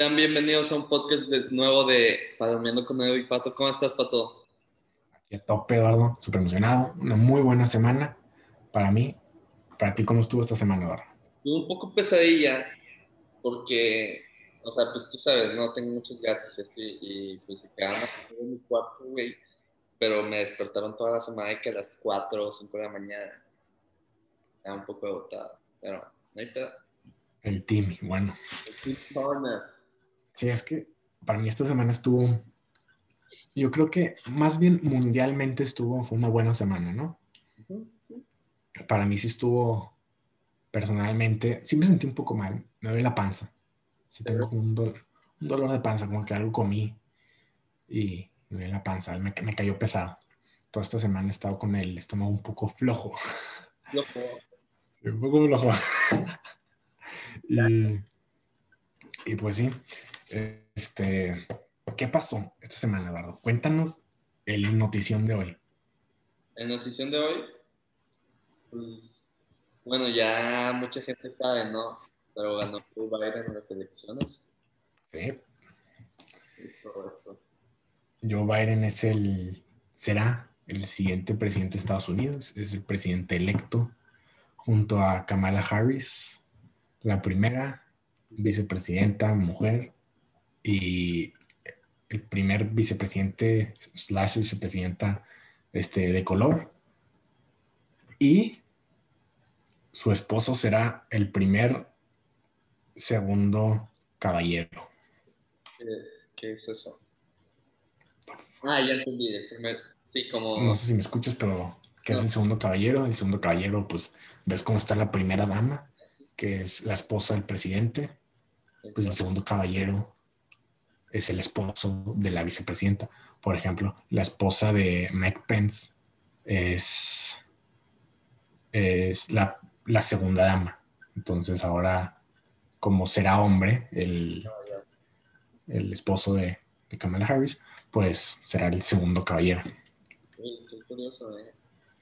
Sean bienvenidos a un podcast nuevo de Palomando con Edu y Pato. ¿Cómo estás, Pato? Aquí a tope, Eduardo. Súper emocionado. Una muy buena semana para mí. Para ti, ¿cómo estuvo esta semana, Eduardo? un poco pesadilla porque, o sea, pues tú sabes, no tengo muchos gatos y así, y pues se quedaron en mi cuarto, güey. Pero me despertaron toda la semana y que a las 4 o 5 de la mañana. Estaba un poco agotado, pero no hay pedo. El team, bueno. El team Sí, es que para mí esta semana estuvo, yo creo que más bien mundialmente estuvo, fue una buena semana, ¿no? Para mí sí estuvo, personalmente, sí me sentí un poco mal, me duele la panza. Sí tengo un, dolor, un dolor de panza, como que algo comí y me duele la panza, me, me cayó pesado. Toda esta semana he estado con el estómago un poco flojo. Flojo. un poco flojo. y, y pues sí, este, ¿qué pasó esta semana, Eduardo? Cuéntanos el notición de hoy. El notición de hoy, pues, bueno, ya mucha gente sabe, ¿no? Pero ganó Joe Biden en las elecciones. Sí. Joe Biden es el, será el siguiente presidente de Estados Unidos, es el presidente electo junto a Kamala Harris, la primera vicepresidenta mujer y el primer vicepresidente slash vicepresidenta este, de color. Y su esposo será el primer segundo caballero. ¿Qué, es eso? Ah, ya entendí. El primer, sí, como... No sé si me escuchas, pero ¿qué es el segundo caballero? El segundo caballero, pues, ves cómo está la primera dama, que es la esposa del presidente. Pues el segundo caballero es el esposo de la vicepresidenta. Por ejemplo, la esposa de Mike Pence es, es la, segunda dama. Entonces ahora, como será hombre, el, el esposo de, Kamala Harris, pues será el segundo caballero. qué curioso, ¿eh?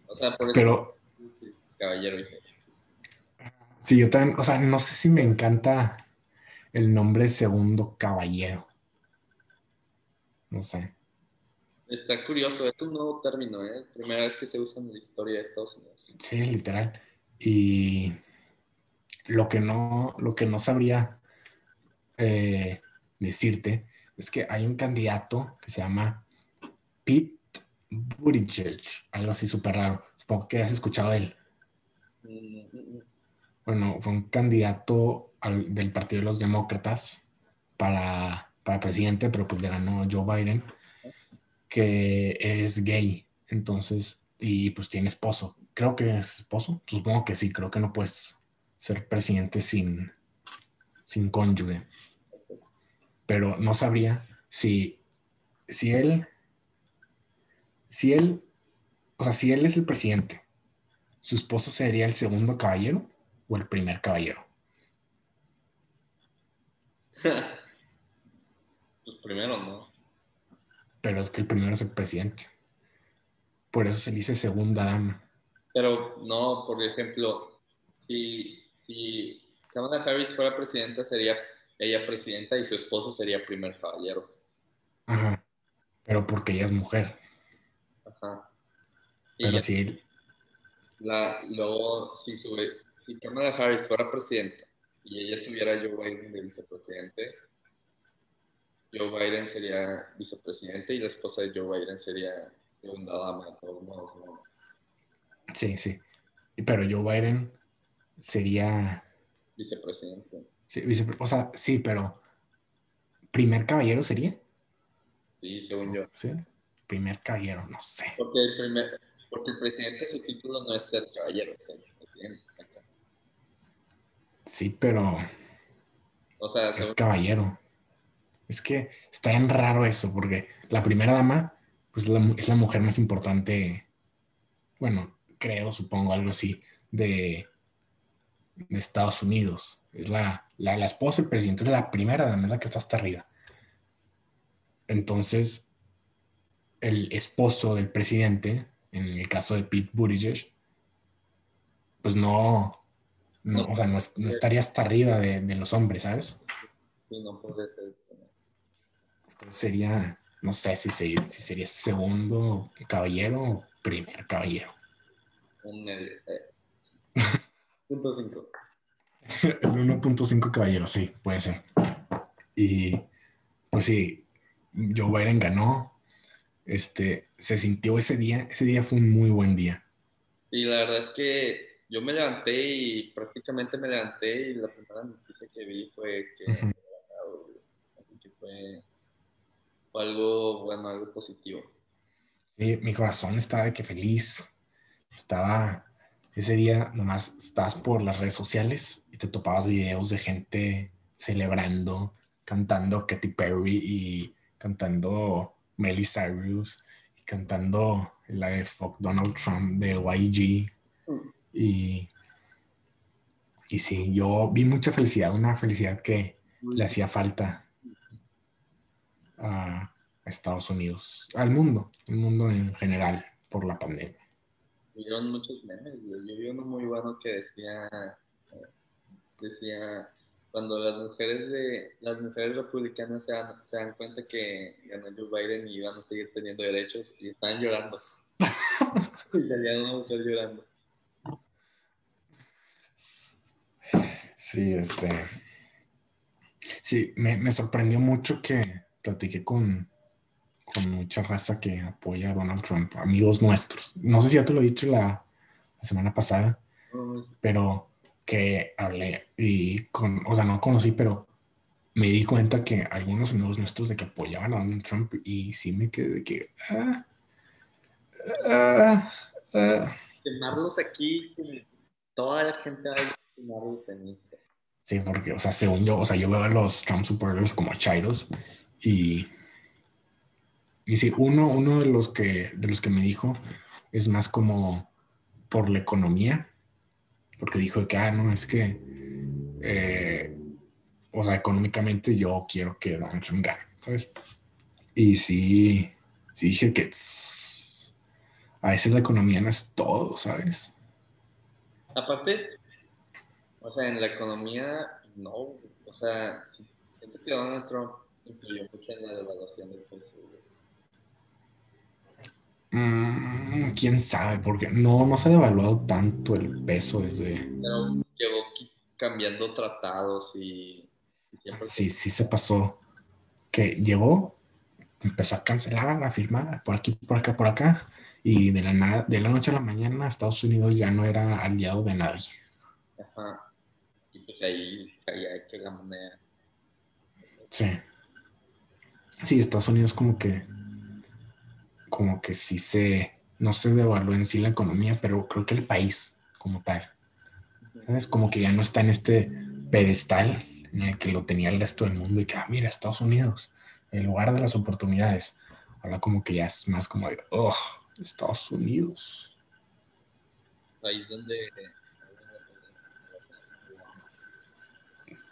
O sea, por eso Pero, caballero. Sí, yo también, o sea, no sé si me encanta el nombre segundo caballero. No sé. Está curioso, es un nuevo término, ¿eh? Primera vez que se usa en la historia de Estados Unidos. Sí, literal. Y lo que no, lo que no sabría eh, decirte es que hay un candidato que se llama Pete Buttigieg, algo así súper raro. Supongo que has escuchado de él. Mm, mm, mm. Bueno, fue un candidato del Partido de los Demócratas para para presidente, pero pues le ganó Joe Biden, que es gay, entonces, y pues tiene esposo. Creo que es esposo, supongo que sí, creo que no puedes ser presidente sin, sin cónyuge. Pero no sabría si, si él, si él, o sea, si él es el presidente, su esposo sería el segundo caballero o el primer caballero. primero, ¿no? Pero es que el primero es el presidente. Por eso se dice segunda dama. Pero no, por ejemplo, si, si Kamala Harris fuera presidenta, sería ella presidenta y su esposo sería primer caballero. Ajá. Pero porque ella es mujer. Ajá. Pero si. La, luego, si, sube, si Kamala Harris fuera presidenta y ella tuviera Joe Biden de vicepresidente, Joe Biden sería vicepresidente y la esposa de Joe Biden sería segunda dama, de todos modos. Sí, sí. Pero Joe Biden sería... Vicepresidente. Sí, o sea, sí, pero ¿primer caballero sería? Sí, según yo. Sí, primer caballero, no sé. Porque el, primer, porque el presidente, su título no es ser caballero, es ser presidente. Sí, pero... O sea, es caballero. Es que está bien raro eso, porque la primera dama, pues es la mujer más importante, bueno, creo, supongo, algo así, de, de Estados Unidos. Es la, la, esposa del presidente, es la primera dama, es la que está hasta arriba. Entonces, el esposo del presidente, en el caso de Pete Buttigieg, pues no, no, o sea, no, estaría hasta arriba de, de, los hombres, ¿sabes? Sí, no puede ser. Entonces sería, no sé si, sería, si sería segundo caballero o primer caballero. Eh. Punto cinco. El 1.5 caballero, sí, puede ser. Y pues sí, Joe Biden ganó. Este, se sintió ese día, ese día fue un muy buen día. Sí, la verdad es que yo me levanté y prácticamente me levanté y la primera noticia que vi fue que, que fue, algo bueno, algo positivo. Sí, mi corazón estaba de que feliz. Estaba ese día nomás estás por las redes sociales y te topabas videos de gente celebrando, cantando Katy Perry y cantando Miley Cyrus y cantando la de Fuck Donald Trump de YG. Y, y sí, yo vi mucha felicidad, una felicidad que le hacía falta a Estados Unidos, al mundo, al mundo en general por la pandemia vieron muchos memes. Yo, vi uno muy bueno que decía, decía, cuando las mujeres de las mujeres republicanas se dan, se dan cuenta que ganó Joe Biden y van a seguir teniendo derechos y están llorando. y salía una mujer llorando. Sí, este. Sí, me, me sorprendió mucho que platiqué con, con mucha raza que apoya a Donald Trump, amigos nuestros. No sé si ya te lo he dicho la, semana pasada, pero que hablé y con, o sea, no conocí, pero me di cuenta que algunos amigos nuestros de que apoyaban a Donald Trump y sí me quedé de que... Ah, ah, ah. Quemarlos aquí, toda la gente va a quemarlos en esto. Sí, porque, o sea, según yo, o sea, yo veo a los Trump supporters como chairos y y sí, uno, uno de los que de los que me dijo es más como por la economía, porque dijo que, ah, no, es que, eh, o sea, económicamente yo quiero que Donald Trump gane, ¿sabes? Y sí, sí dije que a veces la economía no es todo, ¿sabes? Aparte, o sea, en la economía, no, o sea, siento que Donald Trump influyó mucho en la devaluación del peso. Mm, quién sabe, porque no, no se ha devaluado tanto el peso desde. Pero llevó cambiando tratados y, Sí, sí se pasó. Que llegó, empezó a cancelar, a firmar por aquí, por acá, por acá. Y de la, nada, de la noche a la mañana, Estados Unidos ya no era aliado de nadie. Ajá. Y pues ahí caía que la moneda. Sí. Sí, Estados Unidos como que como que sí se, no se devaluó en sí la economía, pero creo que el país como tal, ¿sabes? Como que ya no está en este pedestal en el que lo tenía el resto del mundo y que, ah, mira, Estados Unidos, el lugar de las oportunidades. Ahora como que ya es más como de, oh, Estados Unidos. País donde...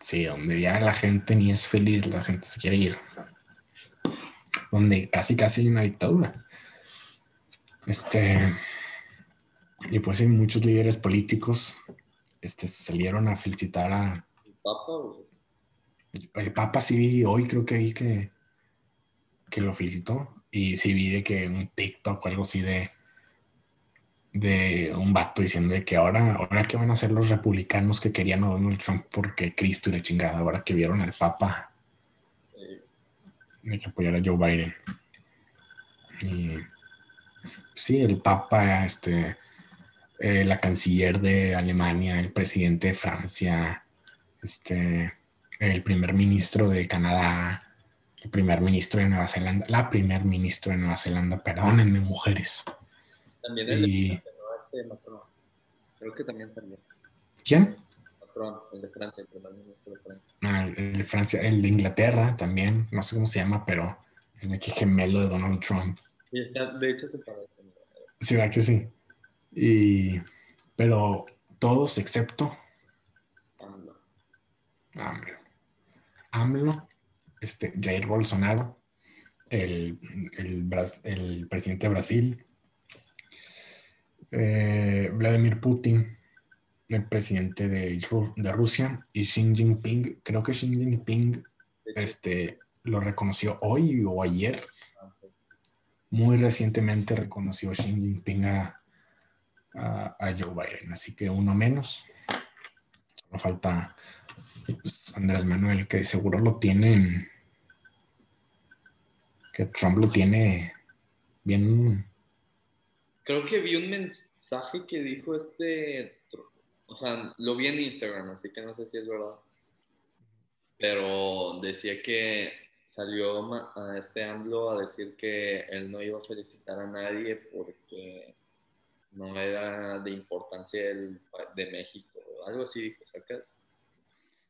Sí, donde ya la gente ni es feliz, la gente se quiere ir. Donde casi casi hay una dictadura. Este, y pues hay muchos líderes políticos este, salieron a felicitar a... ¿El Papa? El Papa sí vi, hoy creo que vi que, que lo felicitó. Y sí vi de que un TikTok o algo así de, de un vato diciendo de que ahora, ahora que van a ser los republicanos que querían a Donald Trump porque Cristo y la chingada, ahora que vieron al Papa, de que apoyar a Joe Biden. Y sí, el Papa, este, eh, la canciller de Alemania, el presidente de Francia, este, el primer ministro de Canadá, el primer ministro de Nueva Zelanda, la primer ministro de Nueva Zelanda, perdónenme, mujeres. También el de Francia, este. Creo que también salió. ¿Quién? El de Francia, el primer ministro de Francia. Ah, el de Francia, el de Inglaterra también, no sé cómo se llama, pero es de que gemelo de Donald Trump. Y está, de hecho se parece. Sí, verdad que sí. Y, pero todos excepto AMLO. AMLO. este, Jair Bolsonaro, el, el, presidente de Brasil, eh, Vladimir Putin, el presidente de, de, Rusia, y Xi Jinping. Creo que Xi Jinping este, lo reconoció hoy o ayer. Muy recientemente reconoció Xi Jinping a, a, Joe Biden, así que uno menos. Solo falta pues, Andrés Manuel, que seguro lo tienen, que Trump lo tiene bien. Creo que vi un mensaje que dijo este, o sea, lo vi en Instagram, así que no sé si es verdad, pero decía que salió a este AMLO a decir que él no iba a felicitar a nadie porque no era de importancia el, de México, algo así dijo, ¿sacas?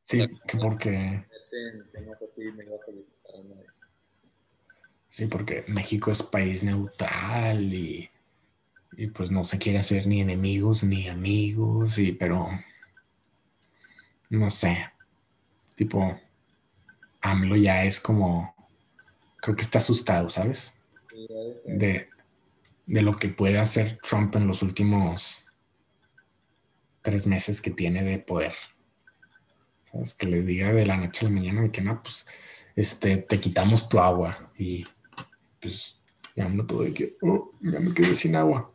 Sí, que porque... Sí, porque México es país neutral y, y, pues no se quiere hacer ni enemigos ni amigos, y, pero no sé, tipo, AMLO ya es como, creo que está asustado, ¿sabes? De, de lo que puede hacer Trump en los últimos tres meses que tiene de poder. ¿Sabes? Que les diga de la noche a la mañana que no, pues este, te quitamos tu agua y pues ya no todo de que, oh, ya me quedé sin agua.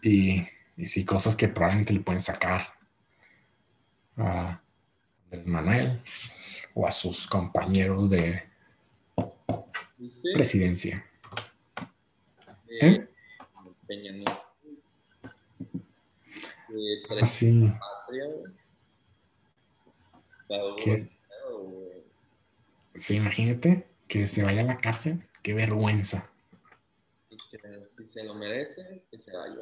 Y, y sí, cosas que probablemente le pueden sacar a Andrés Manuel o a sus compañeros de presidencia. ¿Eh? Así. Sí, imagínate que se vaya a la cárcel. Qué vergüenza. Si se lo merece, que se vaya,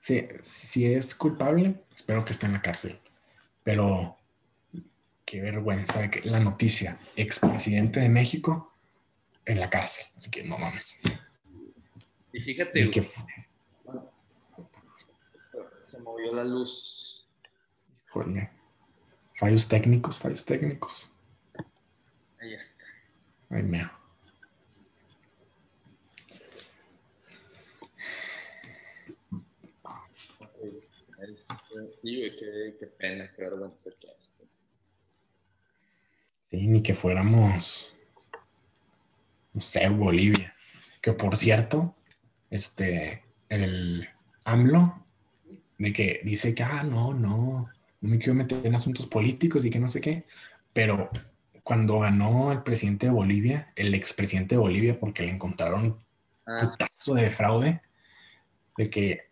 Sí, si es culpable, espero que esté en la cárcel. Pero qué vergüenza la noticia, expresidente de México en la cárcel. Así que no mames. Y fíjate, que... se movió la luz. Híjole. Fallos técnicos, fallos técnicos. Ahí está. Ay, meo. Sí, qué pena, qué vergüenza que hace. Sí, ni que fuéramos, no sé, Bolivia. Que por cierto, este, el AMLO, de que dice que, ah, no, no, no me quiero meter en asuntos políticos y que no sé qué, pero cuando ganó el presidente de Bolivia, el expresidente de Bolivia, porque le encontraron ah. un caso de fraude, de que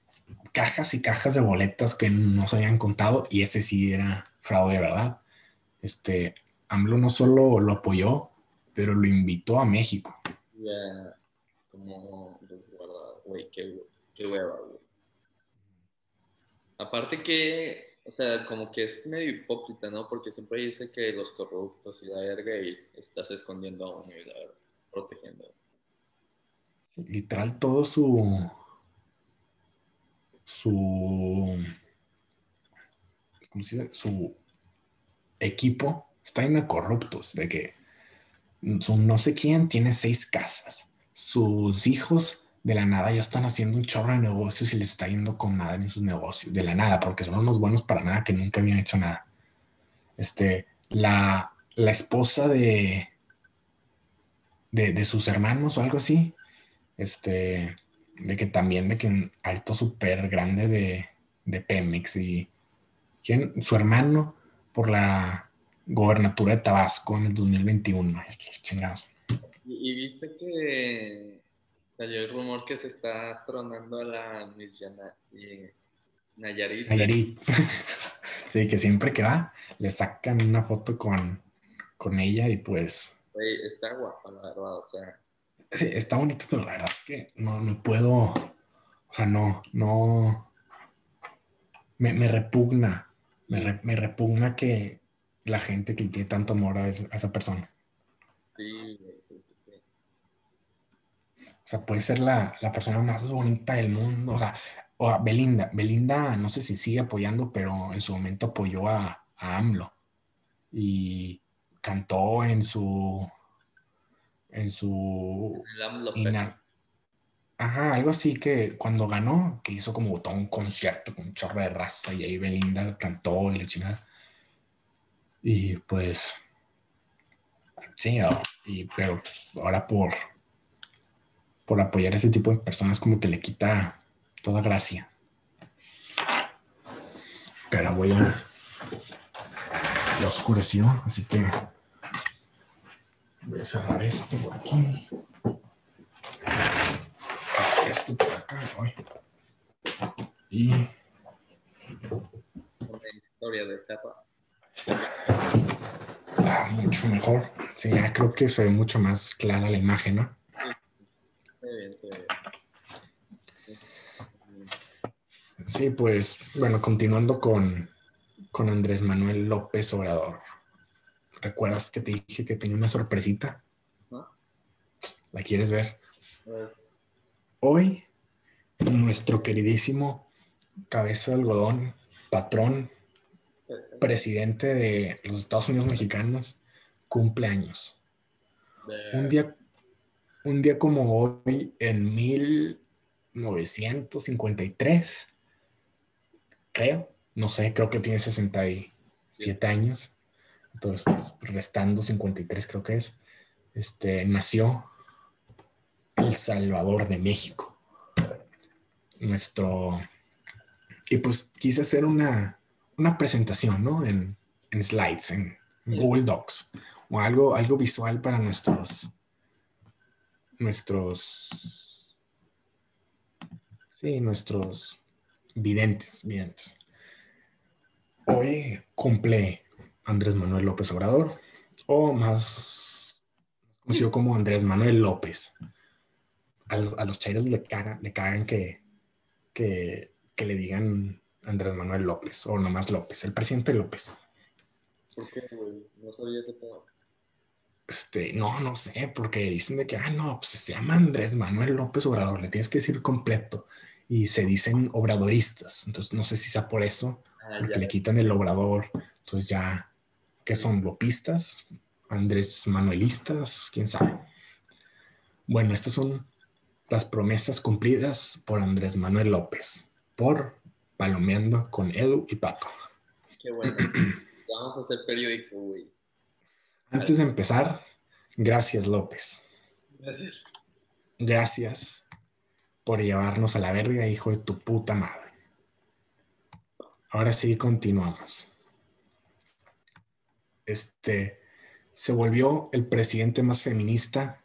cajas y cajas de boletas que no se habían contado, y ese sí era fraude, ¿verdad? Este, AMLO no solo lo apoyó, pero lo invitó a México. Ya, como resguardado, güey, qué, qué hueva, güey. Aparte que, o sea, como que es medio hipócrita, ¿no? Porque siempre dice que los corruptos y la verga y estás escondiendo a uno y la verga, protegiendo. literal, todo su. Su. ¿Cómo se dice? Su equipo están de corruptos, de que su no sé quién tiene seis casas, sus hijos de la nada ya están haciendo un chorro de negocios y les está yendo con nada en sus negocios, de la nada, porque son unos buenos para nada que nunca habían hecho nada. Este, la, la esposa de, de, sus hermanos o algo así, este, de que también de que un alto súper grande de, de Pemex y ¿quién? su hermano por la gobernatura de Tabasco en el 2021. Qué chingados. ¿Y, viste que salió el rumor que se está tronando a la Miss Nayarit? Nayarit. sí, que siempre que va, le sacan una foto con, con ella y pues... está guapa, la verdad, o sea... Sí, está bonito, pero la verdad es que no, no puedo... O sea, no, no... Me, me repugna. Me, me repugna que, la gente que tiene tanto amor a, esa persona. Sí, sí. O sea, puede ser la, persona más bonita del mundo. O sea, o a Belinda. Belinda, no sé si sigue apoyando, pero en su momento apoyó a, AMLO. Y cantó en su. En su. Ajá, algo así que cuando ganó, que hizo como todo un concierto con un chorro de raza y ahí Belinda cantó y le chingada. Y pues, sí, y, pero pues, ahora por, por apoyar a ese tipo de personas como que le quita toda gracia. Pero voy a... Ya oscureció, así que voy a cerrar esto por aquí. Esto por acá, hoy. Y... historia de etapa. Ah, mucho mejor. Sí, ya creo que se ve mucho más clara la imagen, ¿no? Sí, pues, bueno, continuando con, con Andrés Manuel López Obrador. ¿Recuerdas que te dije que tenía una sorpresita? ¿La quieres ver? Hoy, nuestro queridísimo cabeza de algodón, patrón, presidente de los Estados Unidos mexicanos, cumple años. Un día, un día como hoy, en 1953, creo, no sé, creo que tiene 67 años, entonces pues, restando 53 creo que es, este, nació El Salvador de México. Nuestro... Y pues quise hacer una, una presentación, ¿no? En, en slides, en, Google Docs, o algo, algo visual para nuestros, nuestros, sí, nuestros videntes, videntes. Hoy cumple Andrés Manuel López Obrador, o más conocido como Andrés Manuel López. A los, a los le cagan, le cagan que, que, que le digan Andrés Manuel López, o nomás López, el presidente López. ¿Por qué, güey? No sabía ese tema. Este, no, no sé, porque dicen de que, ah, no, pues se llama Andrés Manuel López Obrador, le tienes que decir completo. Y se dicen obradoristas. Entonces, no sé si sea por eso, ah, porque le quitan el obrador. Entonces, ya, ¿qué son? ¿Lopistas? ¿Andrés Manuelistas? ¿Quién sabe? Bueno, estas son las promesas cumplidas por Andrés Manuel López, por palomeando con Edu y Pato. Qué bueno. Vamos a hacer periódico, güey. Antes de empezar, gracias López. Gracias. Gracias por llevarnos a la verga, hijo de tu puta madre. Ahora sí, continuamos. Este se volvió el presidente más feminista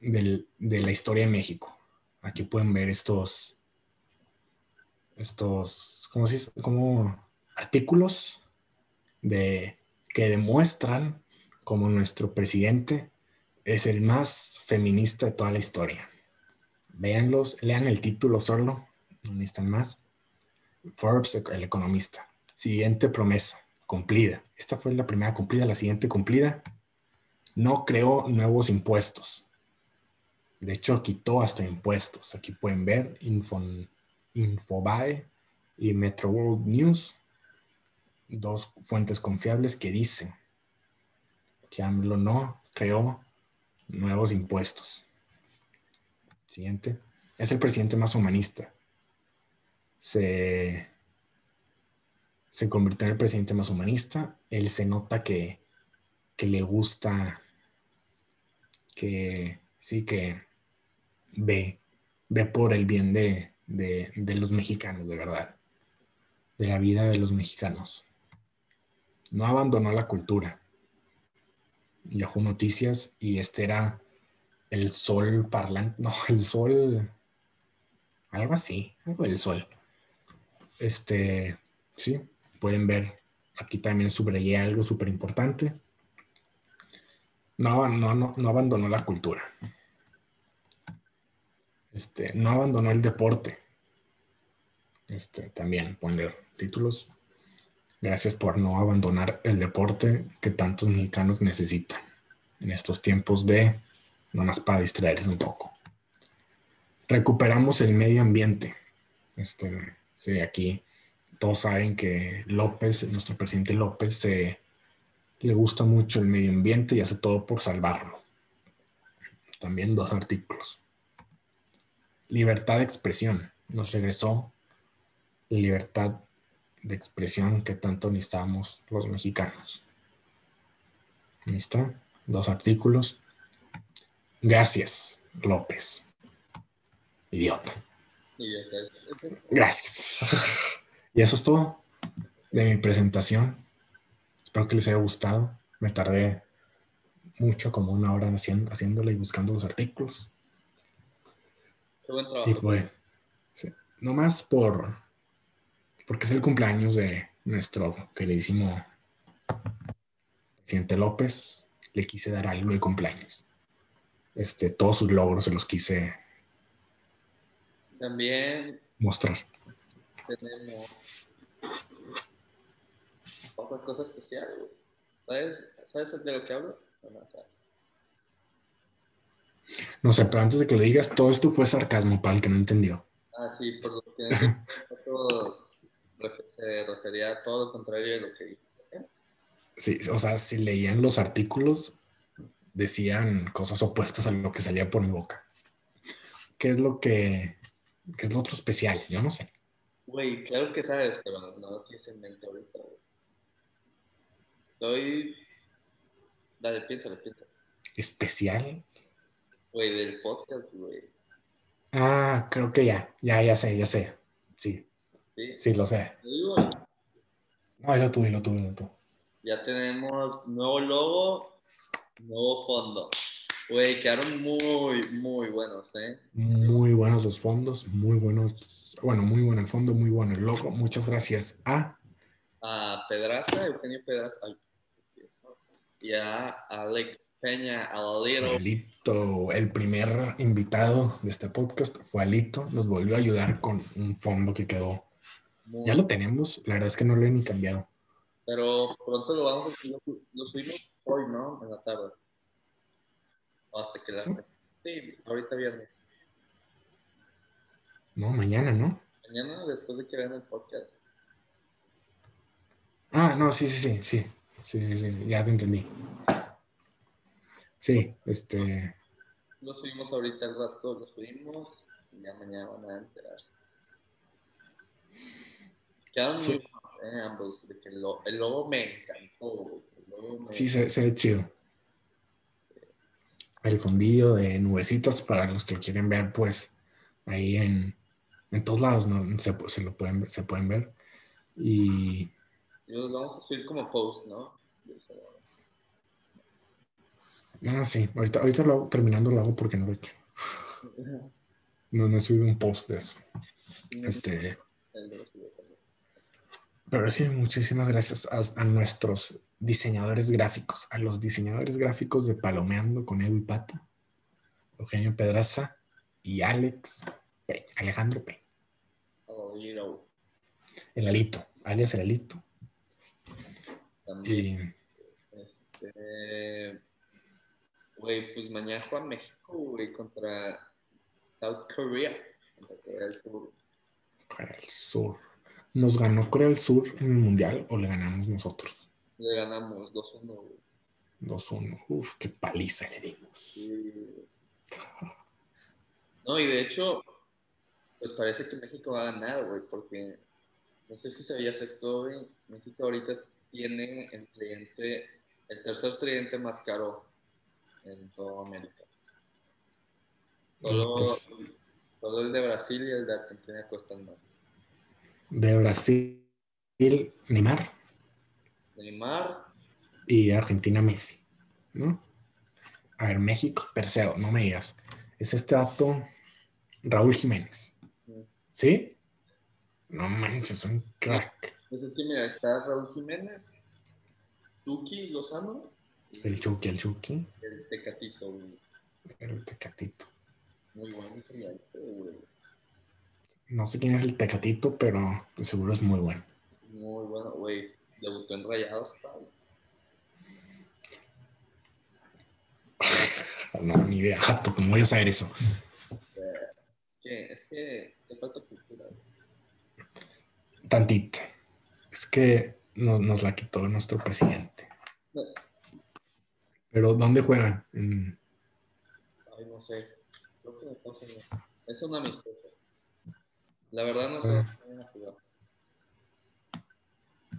de la historia de México. Aquí pueden ver estos estos, ¿cómo se dice? Como artículos de, que demuestran como nuestro presidente es el más feminista de toda la historia. Véanlos, lean el título solo, no necesitan más. Forbes, el economista. Siguiente promesa, cumplida. Esta fue la primera cumplida, la siguiente cumplida. No creó nuevos impuestos. De hecho, quitó hasta impuestos. Aquí pueden ver, Infon, Infobae y Metro World News, dos fuentes confiables que dicen que AMLO no creó nuevos impuestos. Siguiente. Es el presidente más humanista. Se, se convirtió en el presidente más humanista. Él se nota que, que le gusta, que sí que ve, ve por el bien de, de, los mexicanos, de verdad, de la vida de los mexicanos. No abandonó la cultura. Yahoo Noticias y este era el sol parlante, no, el sol, algo así, algo del sol. Este, sí, pueden ver, aquí también subrayé algo súper importante. No, no, no, no abandonó la cultura. Este, no abandonó el deporte. Este, también poner títulos. Gracias por no abandonar el deporte que tantos mexicanos necesitan en estos tiempos de, nomás para distraerse un poco. Recuperamos el medio ambiente. Este, sí, aquí todos saben que López, nuestro presidente López, le gusta mucho el medio ambiente y hace todo por salvarlo. También dos artículos. Libertad de expresión. Nos regresó libertad de expresión que tanto necesitamos los mexicanos. ¿Listo? Dos artículos. Gracias, López. Idiota. Gracias. Y eso es todo de mi presentación. Espero que les haya gustado. Me tardé mucho, como una hora haciendo, haciéndole y buscando los artículos. Qué buen trabajo. Y pues, sí, nomás por, porque es el cumpleaños de nuestro queridísimo presidente López, le quise dar algo de cumpleaños. Este, todos sus logros se los quise También mostrar. tenemos otra cosa especial, güey. ¿Sabes, ¿Sabes de lo que hablo? No, no sabes. No sé, pero antes de que lo digas, todo esto fue sarcasmo para el que no entendió. Ah, sí, por lo que se refería a todo lo contrario de lo que. ¿ok? Sí, o sea, si leían los artículos, decían cosas opuestas a lo que salía por mi boca. ¿Qué es lo que, qué es lo otro especial? Yo no sé. Güey, claro que sabes, pero no lo tienes en mente ahorita, güey. Estoy... Dale, piénsalo, piénsalo. ¿Especial? Güey, del podcast, güey. Ah, creo que ya, ya, ya sé, ya sé. Sí, ¿Sí? sí, lo sé. Digo, No, lo tuve, lo tuve, lo tuve. ya tenemos nuevo logo, nuevo fondo. Güey, quedaron muy, muy buenos, ¿eh? Muy buenos los fondos, muy buenos, bueno, muy bueno el fondo, muy bueno el logo. Muchas gracias a A Pedraza, Eugenio Pedraza. y a Alex Peña, a Little. Alito, el primer invitado de este podcast fue Alito, nos volvió a ayudar con un fondo que quedó. Muy- Ya lo tenemos, la verdad es que no lo he ni cambiado. Pero pronto lo vamos a subir, lo subimos hoy, ¿no? En la tarde. O hasta que la... Sí, ahorita viernes. No, mañana, ¿no? Mañana, después de que vean el podcast. Ah, no, sí, sí, sí, sí, sí, sí, sí, ya te entendí. Sí, este, Lo subimos ahorita al rato, lo subimos. Y ya mañana van a enterarse. Quedaron Sí. eh, ambos. De que el, lo- el logo me encantó, güey. El logo me- sí, se, se ve chido. El fondillo de nubecitas, para los que lo quieren ver, pues, ahí en, en todos lados, ¿no? Se, se lo pueden, se pueden ver. Y Y los vamos a subir como post, ¿no? Ah, sí. Ahorita, ahorita lo hago, terminando lo hago porque no lo he hecho. No, no he subido un post de eso. Este, El de los videos también. Pero sí, muchísimas gracias a, a nuestros diseñadores gráficos, a los diseñadores gráficos de Palomeando con Edu y Pato, Eugenio Pedraza y Alex Peña, Alejandro Peña, A Little el Alito, alias el Alito. también. Y Este. Güey, pues mañana juega México, güey, contra South Korea. Contra Corea del Sur. Corea del Sur. ¿Nos ganó Corea del Sur en el Mundial o le ganamos nosotros? Le ganamos 2-1, güey. 2-1. Uf, qué paliza le dimos. Sí. No, y de hecho, pues parece que México va a ganar, güey, porque no sé si sabías esto, güey. México ahorita tiene el cliente, el tercer cliente más caro en toda América. Solo, solo el de Brasil y el de Argentina cuestan más. De Brasil, Neymar. Neymar, y Argentina Messi, ¿no? A ver, México, tercero, no me digas. Es este dato Raúl Jiménez. ¿Sí? No manches, es un crack. pues es que mira, está Raúl Jiménez, Tuki Lozano El Chucky, el Chucky, el Tecatito, güey. el Tecatito. Muy bueno, genial, güey. No sé quién es el Tecatito, pero seguro es muy bueno. Muy bueno, güey. Debutó en Rayados. No, ni idea, jato, ¿cómo voy a saber eso? Es que, es que te falta cultura. güey. Tantito. Es que nos, nos la quitó nuestro presidente. Pero ¿dónde juegan? En- Ay, no sé. Creo que en Estados Unidos. Es una amistosa. La verdad no sé Ah.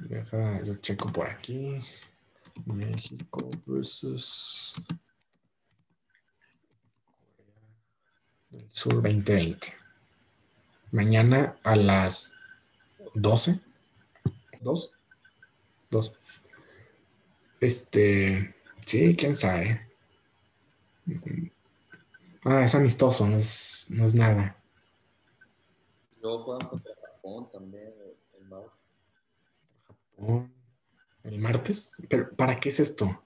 Deja, yo checo por aquí. México versus del Sur 2020. Mañana a las 12. ¿Dos? Dos. Este, sí, quién sabe. Ah, es amistoso, no es, no es nada. Luego juegan contra Japón también el martes. Japón. ¿El martes? ¿Pero para qué es esto?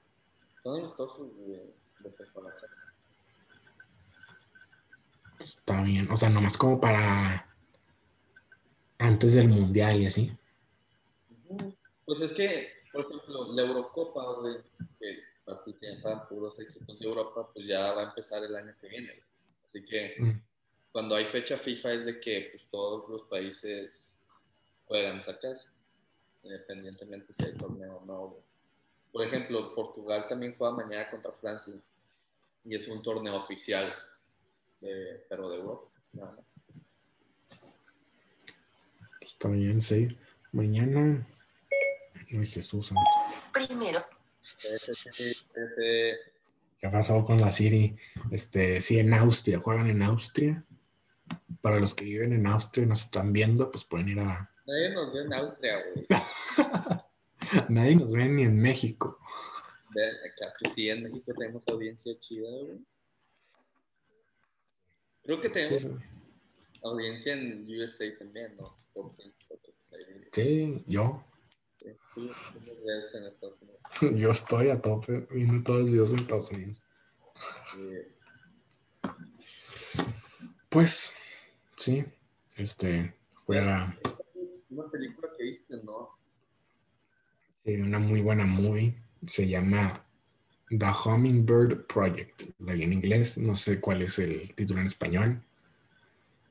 Son amistosos de, de preparación. Está bien. O sea, nomás como para antes del mundial y así. Pues es que, por ejemplo, la Eurocopa, güey, que participan puros equipos de Europa, pues ya va a empezar el año que viene. Así que Mm. Cuando hay fecha FIFA es de que pues, todos los países juegan, ¿sacas? Independientemente si hay torneo o no. Por ejemplo, Portugal también juega mañana contra Francia y es un torneo oficial, de- pero de Europa, nada más. Pues está bien, sí. Mañana. Ay, Jesús. santo. Primero, ¿Qué ha pasado con la Siri? Este, sí, en Austria, juegan en Austria. Para los que viven en Austria y nos están viendo, pues pueden ir a. Nadie nos ve en Austria, güey. Nadie nos ve ni en México. Acá que sí, en México tenemos audiencia chida, güey. Creo que tenemos Sí, audiencia en USA también, ¿no? Porque, pues, ahí, sí, yo. sí, tú- tú nos ves en Estados Unidos. Yo estoy a tope viendo todos los videos en Estados Unidos. Pues, sí, este, juega Una película que viste, ¿no? sí, una muy buena movie. Se llama The Hummingbird Project. La vi en inglés, no sé cuál es el título en español.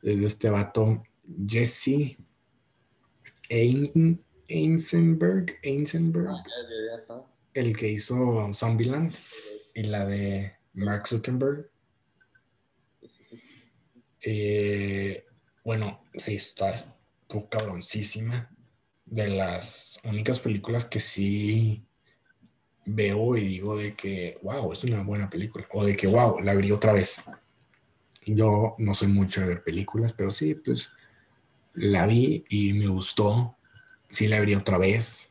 Es de este vato, Jesse Ein- Einsenberg, Einsenberg, Ah, el que hizo Zombieland y la de Mark Zuckerberg. Sí, sí, sí. Eh, bueno, sí, está, estuvo cabroncísima. De las únicas películas que sí veo y digo de que, wow, es una buena película. O de que, wow, la vería otra vez. Yo no soy mucho de ver películas, pero sí, pues la vi y me gustó. Sí la vería otra vez.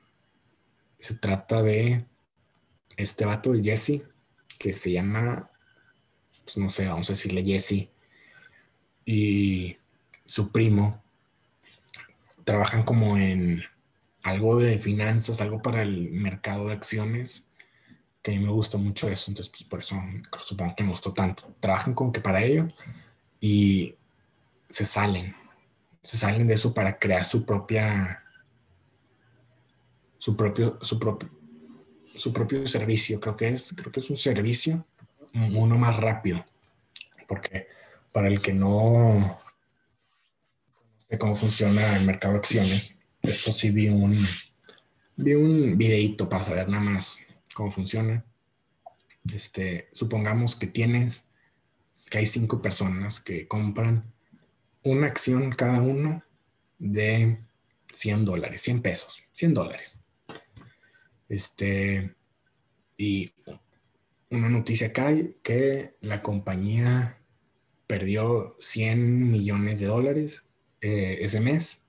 Se trata de este vato, Jesse, que se llama, pues no sé, vamos a decirle Jesse y su primo trabajan como en algo de finanzas, algo para el mercado de acciones, que a mí me gusta mucho eso, entonces pues por eso supongo que me gustó tanto. Trabajan como que para ello y se salen, se salen de eso para crear su propia, su propio, su propio, su propio servicio, creo que es, creo que es un servicio, uno más rápido, porque para el que no sé cómo funciona el mercado de acciones, esto sí vi un vi un videito para saber nada más cómo funciona. Este, supongamos que tienes que hay cinco personas que compran una acción cada uno de 100 dólares, 100 pesos, 100 dólares. Este, y una noticia acá que la compañía perdió 100 millones de dólares eh, ese mes.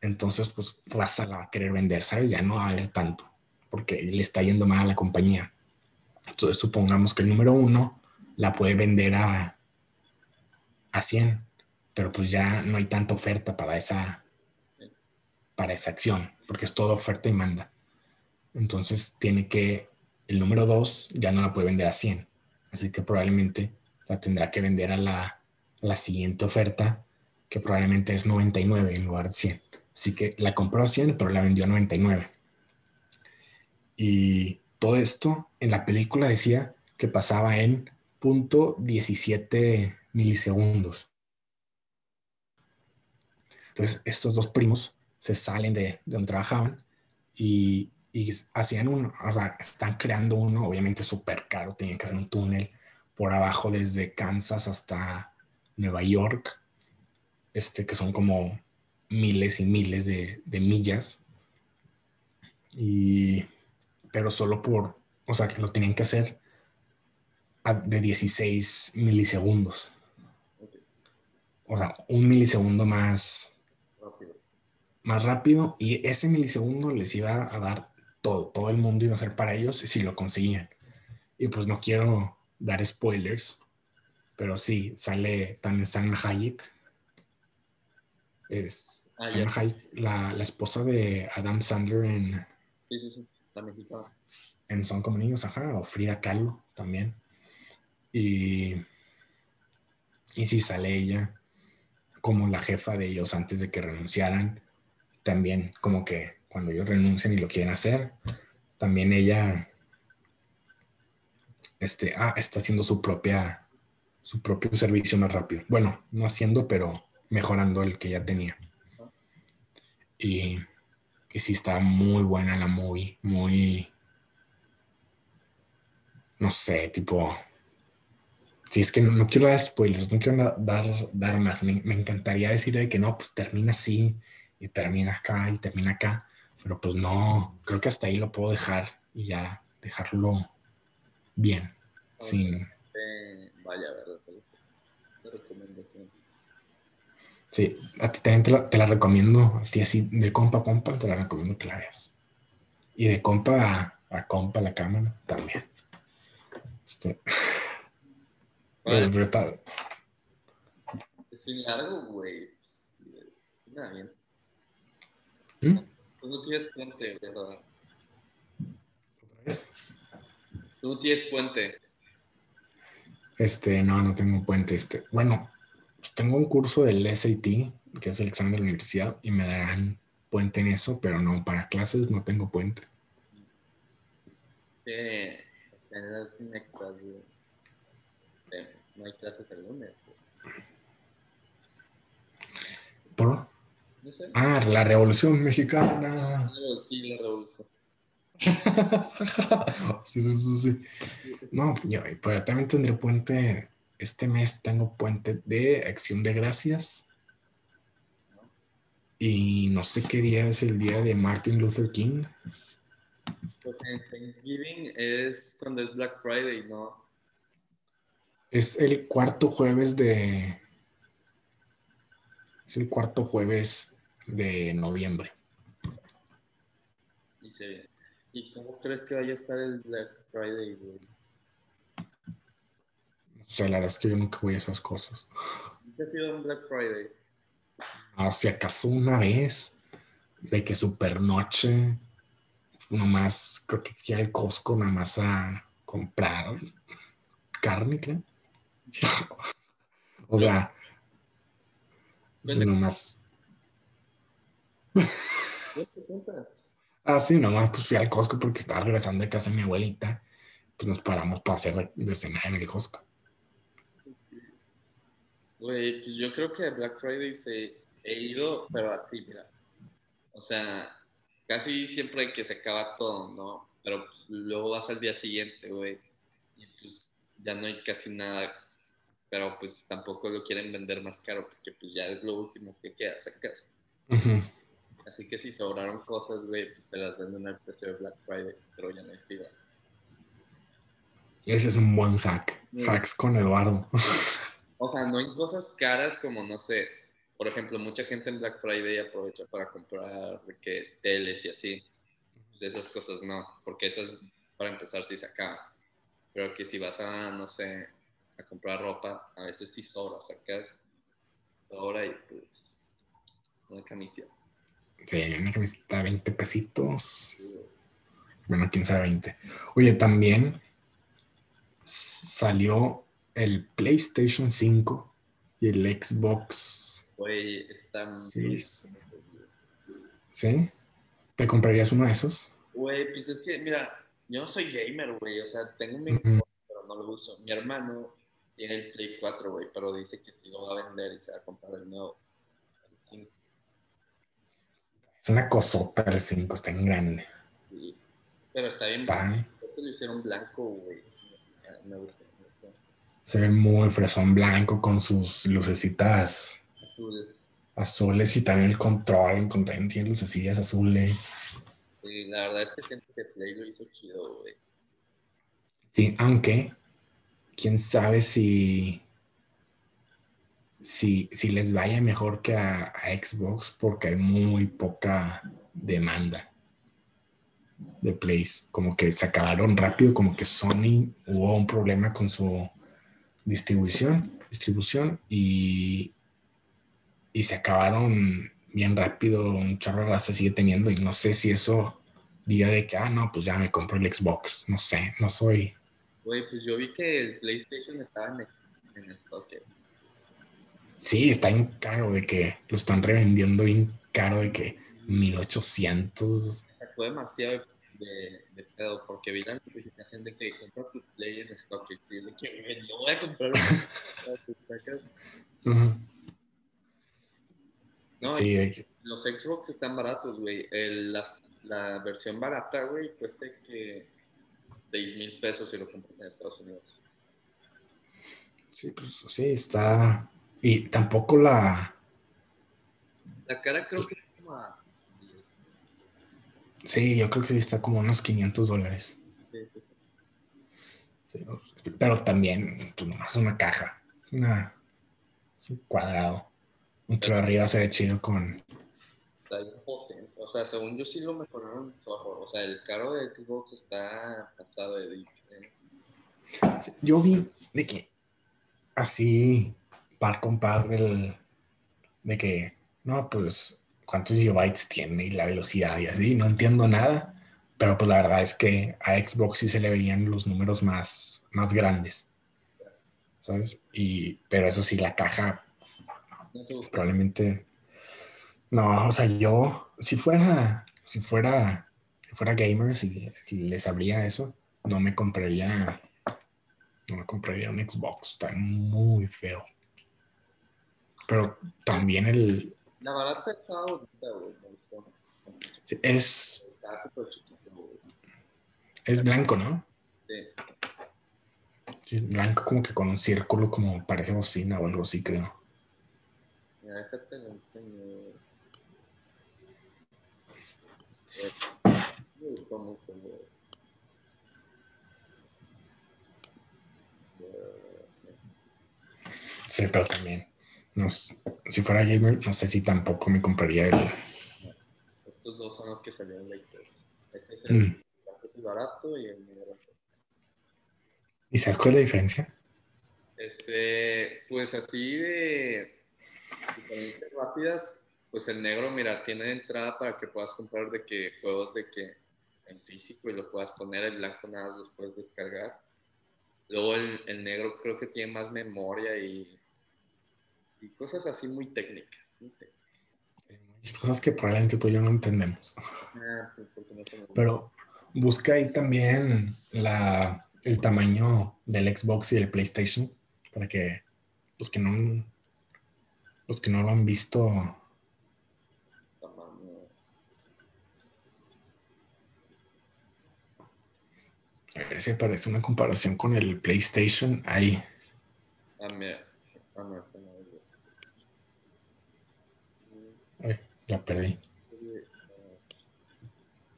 Entonces, pues raza la va a querer vender, ¿sabes? Ya no va tanto porque le está yendo mal a la compañía. Entonces, supongamos que el número uno la puede vender a, a 100, pero pues ya no hay tanta oferta para esa, para esa acción, porque es toda oferta y manda. Entonces, tiene que, el número dos ya no la puede vender a 100, así que probablemente tendrá que vender a la, la siguiente oferta, que probablemente es 99 en lugar de 100. Así que la compró a 100, pero la vendió a 99. Y todo esto en la película decía que pasaba en punto 17 milisegundos. Entonces, estos dos primos se salen de, de donde trabajaban y, y hacían uno, o sea, están creando uno, obviamente súper caro, tenían que hacer un túnel por abajo desde Kansas hasta Nueva York, este, que son como miles y miles de, de millas. Y, pero solo por, o sea, que lo tenían que hacer a- de 16 milisegundos. O sea, un milisegundo más, rápido. más rápido y ese milisegundo les iba a dar todo, todo el mundo iba a ser para ellos si lo conseguían. Y pues no quiero dar spoilers, pero sí, sale también Salma Hayek. Es Ah, Salma ya. Hayek, la, la esposa de Adam Sandler en, Sí, sí, sí. La mexicana. en Son como niños, ajá, o Frida Kahlo también. Y, y sí sale ella como la jefa de ellos antes de que renunciaran. También como que cuando ellos renuncian y lo quieren hacer, también ella este, ah, está haciendo su propia su propio servicio más rápido. Bueno, no haciendo, pero mejorando el que ya tenía. Y, y sí está muy buena la movie, muy no sé, tipo. Si es que no, no quiero dar spoilers, no quiero dar, dar más. Me, me encantaría decir de que no, pues termina así, y termina acá, y termina acá. Pero pues no, creo que hasta ahí lo puedo dejar y ya dejarlo bien. Sin, Eh, vaya, a ver la película. La recomendación. sí, a ti también te la, te la recomiendo, a ti así, de compa a compa, te la recomiendo que la veas. Y de compa a, a compa la cámara también. Este, Vale, pero está- es bien largo, güey. Sí, me da bien. ¿Mm? Tú no tienes puente, ¿verdad? ¿Otra vez? Tú tienes puente. Este, no, no tengo puente. Este, bueno, pues tengo un curso del SAT, que es el examen de la universidad, y me darán puente en eso, pero no, para clases no tengo puente. Güey. Eh, No hay clases el lunes. ¿Por? No sé. Ah, la Revolución Mexicana. Algo sí, la revolución. sí, sí, sí, sí. No, yo, yo también tendré puente. Este mes tengo puente de Acción de Gracias. Y no sé qué día es el día de Martin Luther King. Pues en Thanksgiving es cuando es Black Friday, ¿no? Es el cuarto jueves de. Es el cuarto jueves de noviembre. Y, se, ¿Y cómo crees que vaya a estar el Black Friday, güey? O sea, la verdad es que yo nunca voy a esas cosas. ¿Nunca ha sido un Black Friday? Ah, si acaso una vez, de que super noche, nomás, creo que fui al Costco nada más a comprar carne, creo. o sea, nomás. ¿No te? Ah, sí, nomás pues fui al Costco porque estaba regresando de casa de mi abuelita. Pues nos paramos para hacer de- cenar en el Costco. Güey, pues yo creo que Black Friday se he ido, pero así, mira. O sea, casi siempre que se acaba todo, ¿no? Pero pues, luego vas al día siguiente, güey. Y pues ya no hay casi nada. Pero pues tampoco lo quieren vender más caro porque pues ya es lo último que queda, sacas. Ujú. Así que si sobraron cosas, güey, pues te las venden al precio de Black Friday, pero ya no hay filas. Ese es un buen hack. Hacks con Eduardo. O sea, no hay cosas caras como, no sé, por ejemplo, mucha gente en Black Friday aprovecha para comprar que teles y así. Pues esas cosas no, porque esas, para empezar, sí se acaban. Pero que si vas a, no sé, a comprar ropa, a veces sí sobra, sacas sobra y pues una camisa. Sí, una camiseta 20 pesitos. Bueno, quién sabe 20. Oye, también salió el PlayStation 5 y el Xbox Güey, están... Series. ¿Sí? ¿Te comprarías uno de esos? Güey, pues es que, mira, yo no soy gamer, güey, o sea, tengo un. Xbox, pero no lo uso. Mi hermano tiene el Play 4, güey, pero dice que sí lo va a vender y se va a comprar el nuevo. el 5, Es una cosota el 5, está en grande. sí. Pero está bien. Está, lo hicieron blanco, güey. Me gusta. se ve muy fresón blanco con sus lucecitas Azul. azules y también el control, el control tiene lucecillas azules. Sí, la verdad es que siento que Play lo hizo chido, güey. Sí, aunque quién sabe si, si, si les vaya mejor que a, Xbox porque hay muy poca demanda de plays. Como que se acabaron rápido, como que Sony hubo un problema con su distribución, distribución y, y se acabaron bien rápido. Un chorro de raza sigue teniendo y no sé si eso diga de que, ah, no, pues ya me compro el Xbox. No sé, no soy. Güey, pues yo vi que el PlayStation estaba en, en StockX. Sí, está bien caro de que lo están revendiendo bien caro de que 1800. Sacó demasiado de, de pedo porque vi la notificación de que compra tu Play en StockX y de que, no voy a comprar un sacas. No, Sí, de Los Xbox están baratos, güey. Las- la versión barata, güey, cuesta que 6 mil pesos si lo compras en Estados Unidos. sí, pues sí, está. Y tampoco la. La cara creo que es como a 10. Sí, yo creo que sí está como unos 500 dólares. Sí, sí, sí. Sí, pero también, pues nomás una caja, una, es un cuadrado. Aunque lo de arriba se ve chido con. Está bien potente. O sea, según yo sí lo mejoraron. O sea, el caro de Xbox está pasado de dick, ¿eh? Yo vi de que así, par con par, el, de que, no, pues, cuántos gigabytes tiene y la velocidad y así, no entiendo nada. Pero pues la verdad es que a Xbox sí se le veían los números más, más grandes. ¿Sabes? Y, pero eso sí, la caja probablemente no, o sea, yo si fuera si fuera si fuera gamer si, si les sabría eso, no me compraría no me compraría un Xbox, está muy feo. Pero también el La barata estaba bonita, güey. Es es blanco, ¿no? Sí. Sí, blanco como que con un círculo como parece bocina o algo así, creo. Mira, déjate lo enseño. Me gustó mucho, güey. Sí, pero también no si fuera gamer, no sé si tampoco me compraría el Estos dos son los que salieron de Xbox. Este es el Mm. blanco es el barato y el negro es este. ¿Y sabes cuál es la diferencia? Este, pues así de diferencias rápidas, pues el negro, mira, tiene entrada para que puedas comprar de que juegos de que en físico y lo puedas poner, el blanco nada más los puedes descargar. Luego el, el negro creo que tiene más memoria y, y cosas así muy técnicas. Muy técnicas. Hay cosas que probablemente tú y yo no entendemos. Ah, pues, no Pero busca ahí también la, el tamaño del Xbox y del PlayStation para que los que no los que no lo han visto a ver si aparece una comparación con el PlayStation ahí Ah, mira. Ah, no, este no es. güey. Ay, la perdí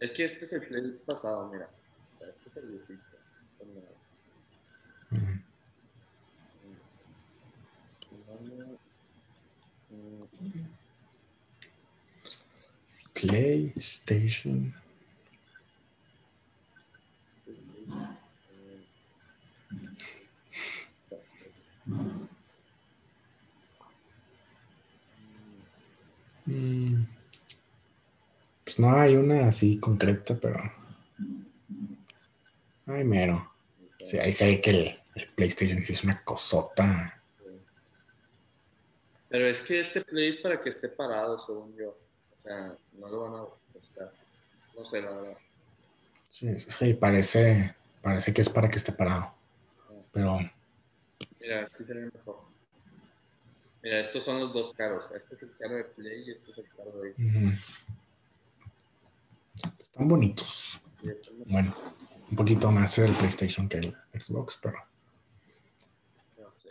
Es que este es el play pasado, mira. Este es el viejito. Mm, Mm, PlayStation Mm, pues no hay una así concreta pero ay mero Sí, ahí se ve que el, el PlayStation es una cosota Pero es que este play es para que esté parado, según yo. O sea, no lo van a ajustar. No sé, la verdad. Sí, sí, parece, parece que es para que esté parado. Pero Mira, aquí se ve mejor. Mira, estos son los dos caros. Este es el caro de Play y este es el caro de Xbox. ujú. están bonitos. Bueno, un poquito más el PlayStation que el Xbox, pero No sé.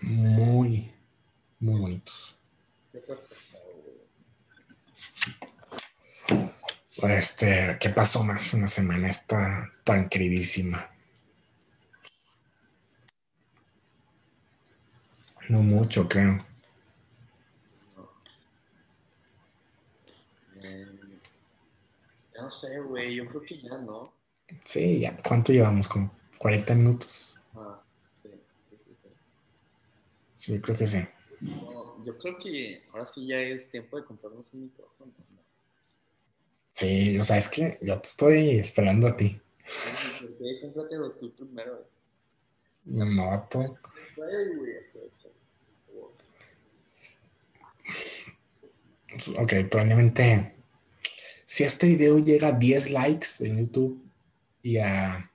muy, muy bonitos. Este, ¿qué pasó más una semana esta tan queridísima? No mucho, creo. Eh, no sé, güey, yo creo que ya no. Sí, ya. ¿Cuánto llevamos? Como 40 minutos. Ah, sí, sí, sí, sí. Sí, creo que sí. No, yo creo que ahora sí ya es tiempo de comprarnos un micrófono. ¿no? Sí, o sea, es que yo te estoy esperando a ti. Ay, ¿por qué? Cómpratelo tú primero. No, tú. Güey, güey, aprovecha. Ok, probablemente. Si este video llega a 10 likes en YouTube y a.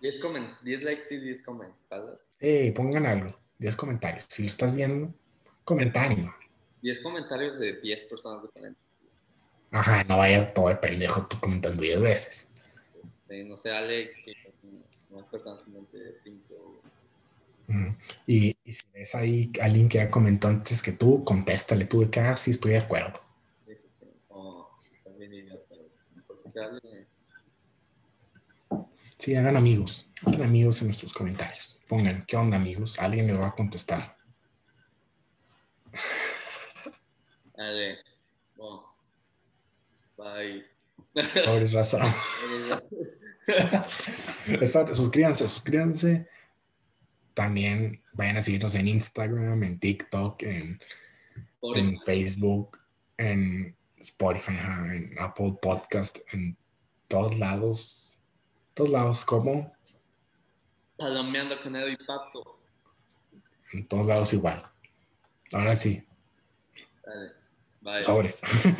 10 comments, 10 likes y 10 comments, ¿sabes? Sí, pongan algo. 10 comentarios. Si lo estás viendo, comentario. 10 comentarios de 10 personas diferentes. Ajá, no vayas todo de pendejo tú comentando 10 veces. Este, no sé, Ale, que una persona simplemente 5. Y, y si ves ahí a alguien que ya comentó antes que tú, contéstale tú de que ah, sí estoy de acuerdo. Sí, sí, sí. O también idiota. Porque sea Ale. Sí, hagan amigos. Hagan amigos en nuestros comentarios. Pongan, ¿qué onda, amigos? Alguien les va a contestar. Ale. Bueno. Bye. Pobre raza. Espérate, suscríbanse, suscríbanse. También vayan a seguirnos en Instagram, en TikTok, en, en Facebook, en Spotify, en Apple Podcast, en todos lados. Todos lados, como Palomeando con Edo y Pato. en todos lados igual. Ahora sí. Bye. sobres.